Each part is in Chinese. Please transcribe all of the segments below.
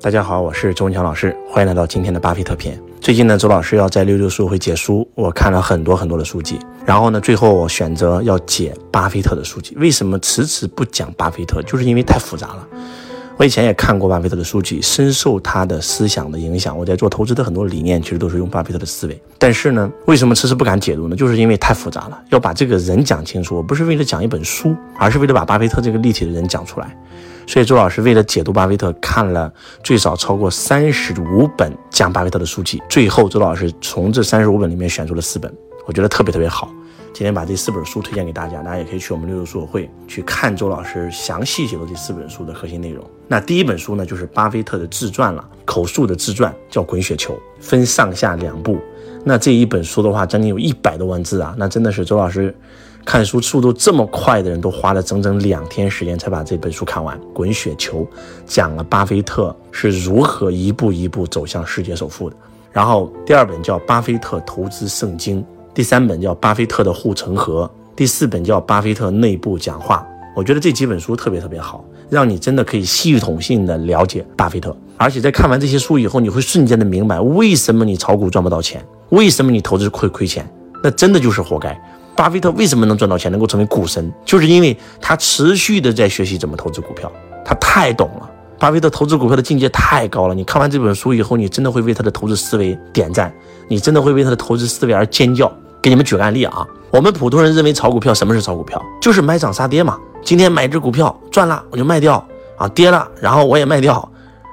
大家好，我是周文强老师，欢迎来到今天的巴菲特篇。最近呢，周老师要在六六书会解书，我看了很多很多的书籍，然后呢，最后我选择要解巴菲特的书籍。为什么迟迟不讲巴菲特？就是因为太复杂了。我以前也看过巴菲特的书籍，深受他的思想的影响。我在做投资的很多理念，其实都是用巴菲特的思维。但是呢，为什么迟迟不敢解读呢？就是因为太复杂了，要把这个人讲清楚。我不是为了讲一本书，而是为了把巴菲特这个立体的人讲出来。所以周老师为了解读巴菲特，看了最少超过三十五本讲巴菲特的书籍。最后，周老师从这三十五本里面选出了四本，我觉得特别特别好。今天把这四本书推荐给大家，大家也可以去我们六六书友会去看周老师详细解读这四本书的核心内容。那第一本书呢，就是巴菲特的自传了，口述的自传，叫《滚雪球》，分上下两部。那这一本书的话，将近有一百多万字啊，那真的是周老师看书速度这么快的人都花了整整两天时间才把这本书看完。《滚雪球》讲了巴菲特是如何一步一步走向世界首富的。然后第二本叫《巴菲特投资圣经》。第三本叫《巴菲特的护城河》，第四本叫《巴菲特内部讲话》。我觉得这几本书特别特别好，让你真的可以系统性的了解巴菲特。而且在看完这些书以后，你会瞬间的明白为什么你炒股赚不到钱，为什么你投资会亏钱，那真的就是活该。巴菲特为什么能赚到钱，能够成为股神，就是因为他持续的在学习怎么投资股票，他太懂了。巴菲特投资股票的境界太高了，你看完这本书以后，你真的会为他的投资思维点赞，你真的会为他的投资思维而尖叫。给你们举个案例啊，我们普通人认为炒股票什么是炒股票？就是买涨杀跌嘛。今天买只股票赚了我就卖掉啊，跌了然后我也卖掉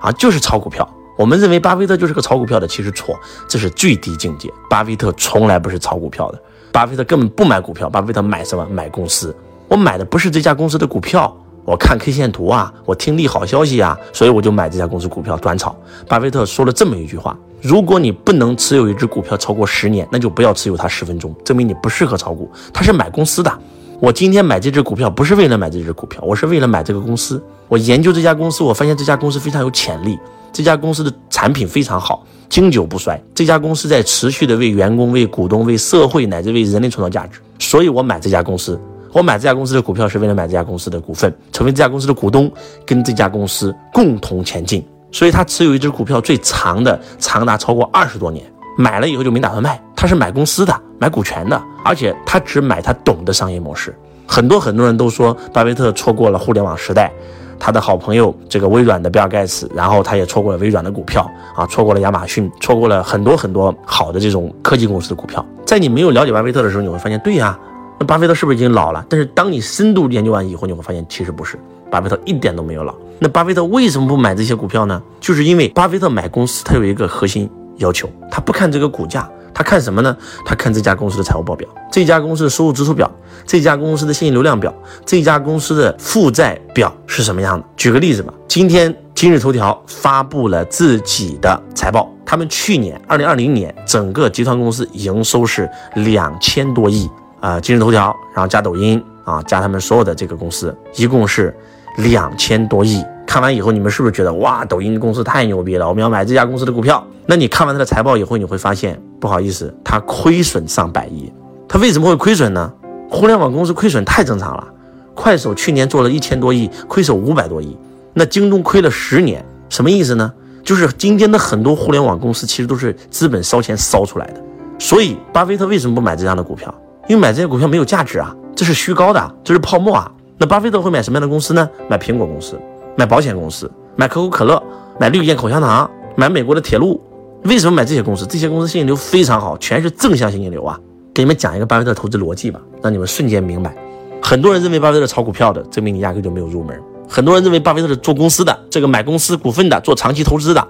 啊，就是炒股票。我们认为巴菲特就是个炒股票的，其实错，这是最低境界。巴菲特从来不是炒股票的，巴菲特根本不买股票，巴菲特买什么？买公司。我买的不是这家公司的股票。我看 K 线图啊，我听利好消息啊，所以我就买这家公司股票短炒。巴菲特说了这么一句话：如果你不能持有一只股票超过十年，那就不要持有它十分钟，证明你不适合炒股。他是买公司的。我今天买这只股票不是为了买这只股票，我是为了买这个公司。我研究这家公司，我发现这家公司非常有潜力，这家公司的产品非常好，经久不衰。这家公司在持续的为员工、为股东、为社会乃至为人类创造价值，所以我买这家公司。我买这家公司的股票是为了买这家公司的股份，成为这家公司的股东，跟这家公司共同前进。所以他持有一只股票最长的长达超过二十多年，买了以后就没打算卖。他是买公司的，买股权的，而且他只买他懂的商业模式。很多很多人都说巴菲特错过了互联网时代，他的好朋友这个微软的比尔盖茨，然后他也错过了微软的股票啊，错过了亚马逊，错过了很多很多好的这种科技公司的股票。在你没有了解巴菲特的时候，你会发现，对呀。那巴菲特是不是已经老了？但是当你深度研究完以后，你会发现其实不是，巴菲特一点都没有老。那巴菲特为什么不买这些股票呢？就是因为巴菲特买公司，他有一个核心要求，他不看这个股价，他看什么呢？他看这家公司的财务报表，这家公司的收入支出表，这家公司的现金流量表，这家公司的负债表是什么样的？举个例子吧，今天今日头条发布了自己的财报，他们去年二零二零年整个集团公司营收是两千多亿。啊，今日头条，然后加抖音啊，加他们所有的这个公司，一共是两千多亿。看完以后，你们是不是觉得哇，抖音公司太牛逼了？我们要买这家公司的股票。那你看完它的财报以后，你会发现，不好意思，它亏损上百亿。它为什么会亏损呢？互联网公司亏损太正常了。快手去年做了一千多亿，亏损五百多亿。那京东亏了十年，什么意思呢？就是今天的很多互联网公司其实都是资本烧钱烧出来的。所以，巴菲特为什么不买这样的股票？因为买这些股票没有价值啊，这是虚高的，这是泡沫啊。那巴菲特会买什么样的公司呢？买苹果公司，买保险公司，买可口可乐，买绿箭口香糖，买美国的铁路。为什么买这些公司？这些公司现金流非常好，全是正向现金流啊。给你们讲一个巴菲特投资逻辑吧，让你们瞬间明白。很多人认为巴菲特炒股票的，证明你压根就没有入门。很多人认为巴菲特是做公司的，这个买公司股份的，做长期投资的，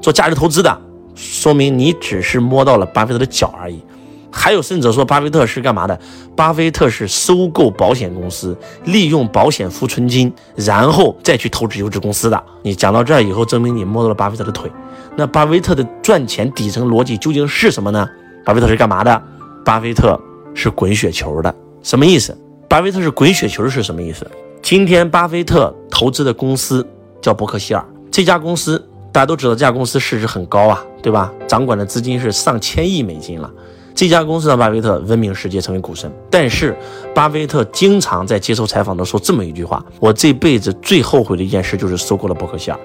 做价值投资的，说明你只是摸到了巴菲特的脚而已。还有甚者说，巴菲特是干嘛的？巴菲特是收购保险公司，利用保险浮存金，然后再去投资优质公司的。你讲到这儿以后，证明你摸到了巴菲特的腿。那巴菲特的赚钱底层逻辑究竟是什么呢？巴菲特是干嘛的？巴菲特是滚雪球的。什么意思？巴菲特是滚雪球是什么意思？今天巴菲特投资的公司叫伯克希尔，这家公司大家都知道，这家公司市值很高啊，对吧？掌管的资金是上千亿美金了。这家公司让巴菲特闻名世界，成为股神。但是，巴菲特经常在接受采访的时候说这么一句话：“我这辈子最后悔的一件事就是收购了伯克希尔。”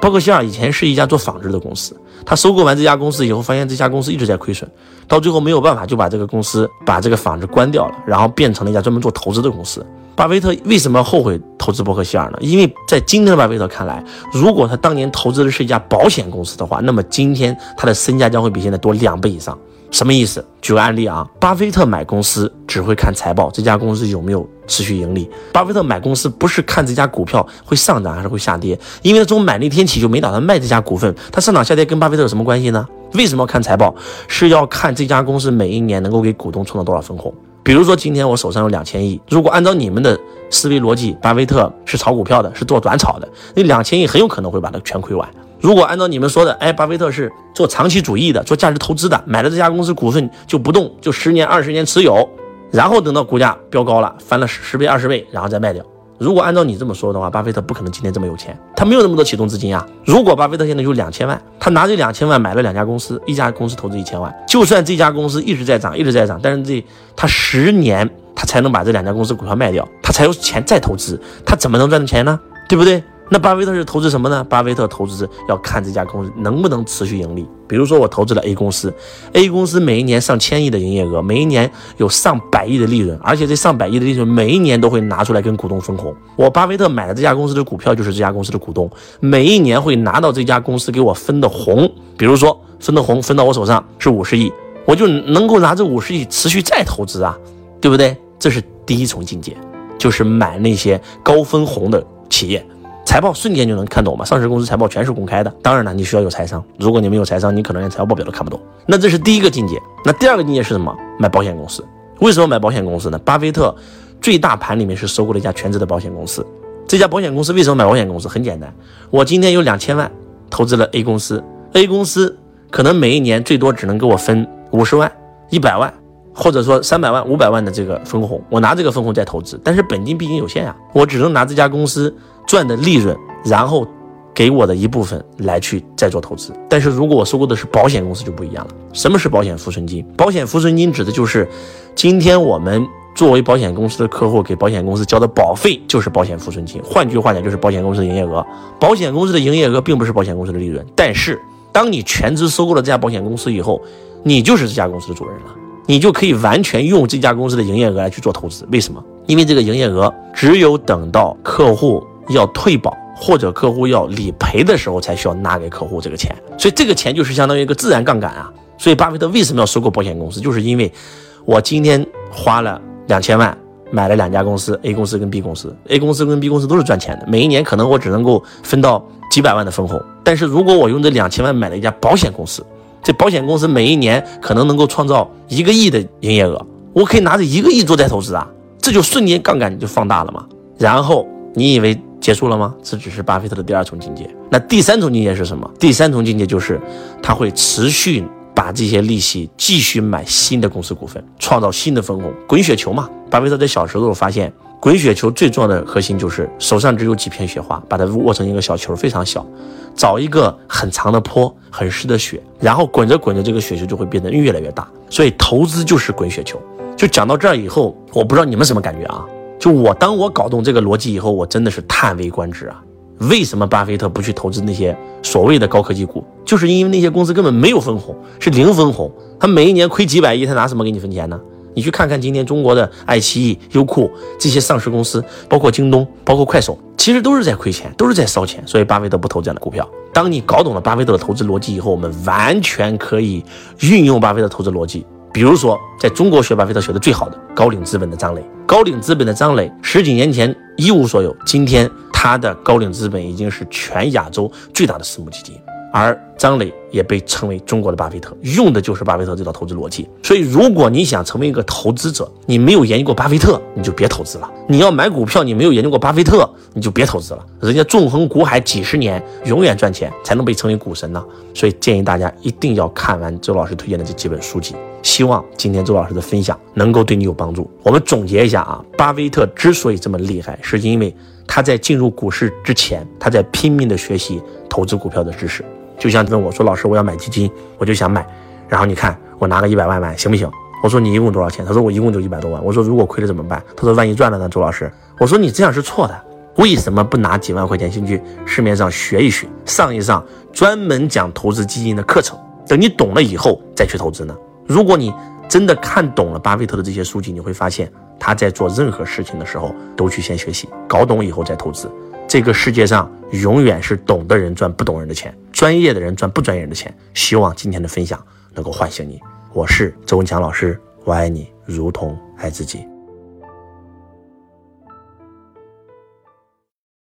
伯克希尔以前是一家做纺织的公司，他收购完这家公司以后，发现这家公司一直在亏损，到最后没有办法就把这个公司把这个纺织关掉了，然后变成了一家专门做投资的公司。巴菲特为什么后悔投资伯克希尔呢？因为在今天的巴菲特看来，如果他当年投资的是一家保险公司的话，那么今天他的身价将会比现在多两倍以上。什么意思？举个案例啊，巴菲特买公司只会看财报，这家公司有没有持续盈利。巴菲特买公司不是看这家股票会上涨还是会下跌，因为他从买那天起就没打算卖这家股份。他上涨下跌跟巴菲特有什么关系呢？为什么要看财报？是要看这家公司每一年能够给股东创造多少分红。比如说今天我手上有两千亿，如果按照你们的思维逻辑，巴菲特是炒股票的，是做短炒的，那两千亿很有可能会把它全亏完。如果按照你们说的，哎，巴菲特是做长期主义的，做价值投资的，买了这家公司股份就不动，就十年、二十年持有，然后等到股价飙高了，翻了十倍、二十倍，然后再卖掉。如果按照你这么说的话，巴菲特不可能今天这么有钱，他没有那么多启动资金啊。如果巴菲特现在有两千万，他拿这两千万买了两家公司，一家公司投资一千万，就算这家公司一直在涨，一直在涨，但是这他十年他才能把这两家公司股票卖掉，他才有钱再投资，他怎么能赚到钱呢？对不对？那巴菲特是投资什么呢？巴菲特投资要看这家公司能不能持续盈利。比如说，我投资了 A 公司，A 公司每一年上千亿的营业额，每一年有上百亿的利润，而且这上百亿的利润每一年都会拿出来跟股东分红。我巴菲特买的这家公司的股票就是这家公司的股东，每一年会拿到这家公司给我分的红。比如说，分的红分到我手上是五十亿，我就能够拿这五十亿持续再投资啊，对不对？这是第一重境界，就是买那些高分红的企业。财报瞬间就能看懂嘛？上市公司财报全是公开的。当然了，你需要有财商。如果你没有财商，你可能连财务报表都看不懂。那这是第一个境界。那第二个境界是什么？买保险公司。为什么买保险公司呢？巴菲特最大盘里面是收购了一家全资的保险公司。这家保险公司为什么买保险公司？很简单，我今天有两千万投资了 A 公司，A 公司可能每一年最多只能给我分五十万、一百万，或者说三百万、五百万的这个分红。我拿这个分红再投资，但是本金毕竟有限呀，我只能拿这家公司。赚的利润，然后给我的一部分来去再做投资。但是如果我收购的是保险公司就不一样了。什么是保险浮存金？保险浮存金指的就是今天我们作为保险公司的客户给保险公司交的保费就是保险浮存金。换句话讲，就是保险公司的营业额。保险公司的营业额并不是保险公司的利润。但是当你全资收购了这家保险公司以后，你就是这家公司的主人了，你就可以完全用这家公司的营业额来去做投资。为什么？因为这个营业额只有等到客户。要退保或者客户要理赔的时候，才需要拿给客户这个钱，所以这个钱就是相当于一个自然杠杆啊。所以巴菲特为什么要收购保险公司，就是因为我今天花了两千万买了两家公司，A 公司跟 B 公司，A 公司跟 B 公司都是赚钱的，每一年可能我只能够分到几百万的分红。但是如果我用这两千万买了一家保险公司，这保险公司每一年可能能够创造一个亿的营业额，我可以拿着一个亿做再投资啊，这就瞬间杠杆就放大了嘛。然后你以为？结束了吗？这只是巴菲特的第二重境界。那第三重境界是什么？第三重境界就是他会持续把这些利息继续买新的公司股份，创造新的分红，滚雪球嘛。巴菲特在小时候发现，滚雪球最重要的核心就是手上只有几片雪花，把它握成一个小球，非常小，找一个很长的坡，很湿的雪，然后滚着滚着，这个雪球就会变得越来越大。所以投资就是滚雪球。就讲到这儿以后，我不知道你们什么感觉啊？就我，当我搞懂这个逻辑以后，我真的是叹为观止啊！为什么巴菲特不去投资那些所谓的高科技股？就是因为那些公司根本没有分红，是零分红。他每一年亏几百亿，他拿什么给你分钱呢？你去看看今天中国的爱奇艺、优酷这些上市公司，包括京东、包括快手，其实都是在亏钱，都是在烧钱。所以巴菲特不投这样的股票。当你搞懂了巴菲特的投资逻辑以后，我们完全可以运用巴菲特投资逻辑。比如说，在中国学巴菲特学的最好的高瓴资本的张磊，高瓴资本的张磊十几年前一无所有，今天他的高瓴资本已经是全亚洲最大的私募基金。而张磊也被称为中国的巴菲特，用的就是巴菲特这套投资逻辑。所以，如果你想成为一个投资者，你没有研究过巴菲特，你就别投资了。你要买股票，你没有研究过巴菲特，你就别投资了。人家纵横股海几十年，永远赚钱，才能被称为股神呢。所以，建议大家一定要看完周老师推荐的这几本书籍。希望今天周老师的分享能够对你有帮助。我们总结一下啊，巴菲特之所以这么厉害，是因为他在进入股市之前，他在拼命的学习投资股票的知识。就像问我说：“老师，我要买基金，我就想买。然后你看，我拿个一百万买行不行？”我说：“你一共多少钱？”他说：“我一共就一百多万。”我说：“如果亏了怎么办？”他说：“万一赚了呢？”周老师，我说：“你这样是错的。为什么不拿几万块钱先去市面上学一学，上一上专门讲投资基金的课程？等你懂了以后再去投资呢？如果你真的看懂了巴菲特的这些书籍，你会发现他在做任何事情的时候都去先学习，搞懂以后再投资。这个世界上永远是懂的人赚不懂人的钱，专业的人赚不专业人的钱。希望今天的分享能够唤醒你。我是周文强老师，我爱你如同爱自己。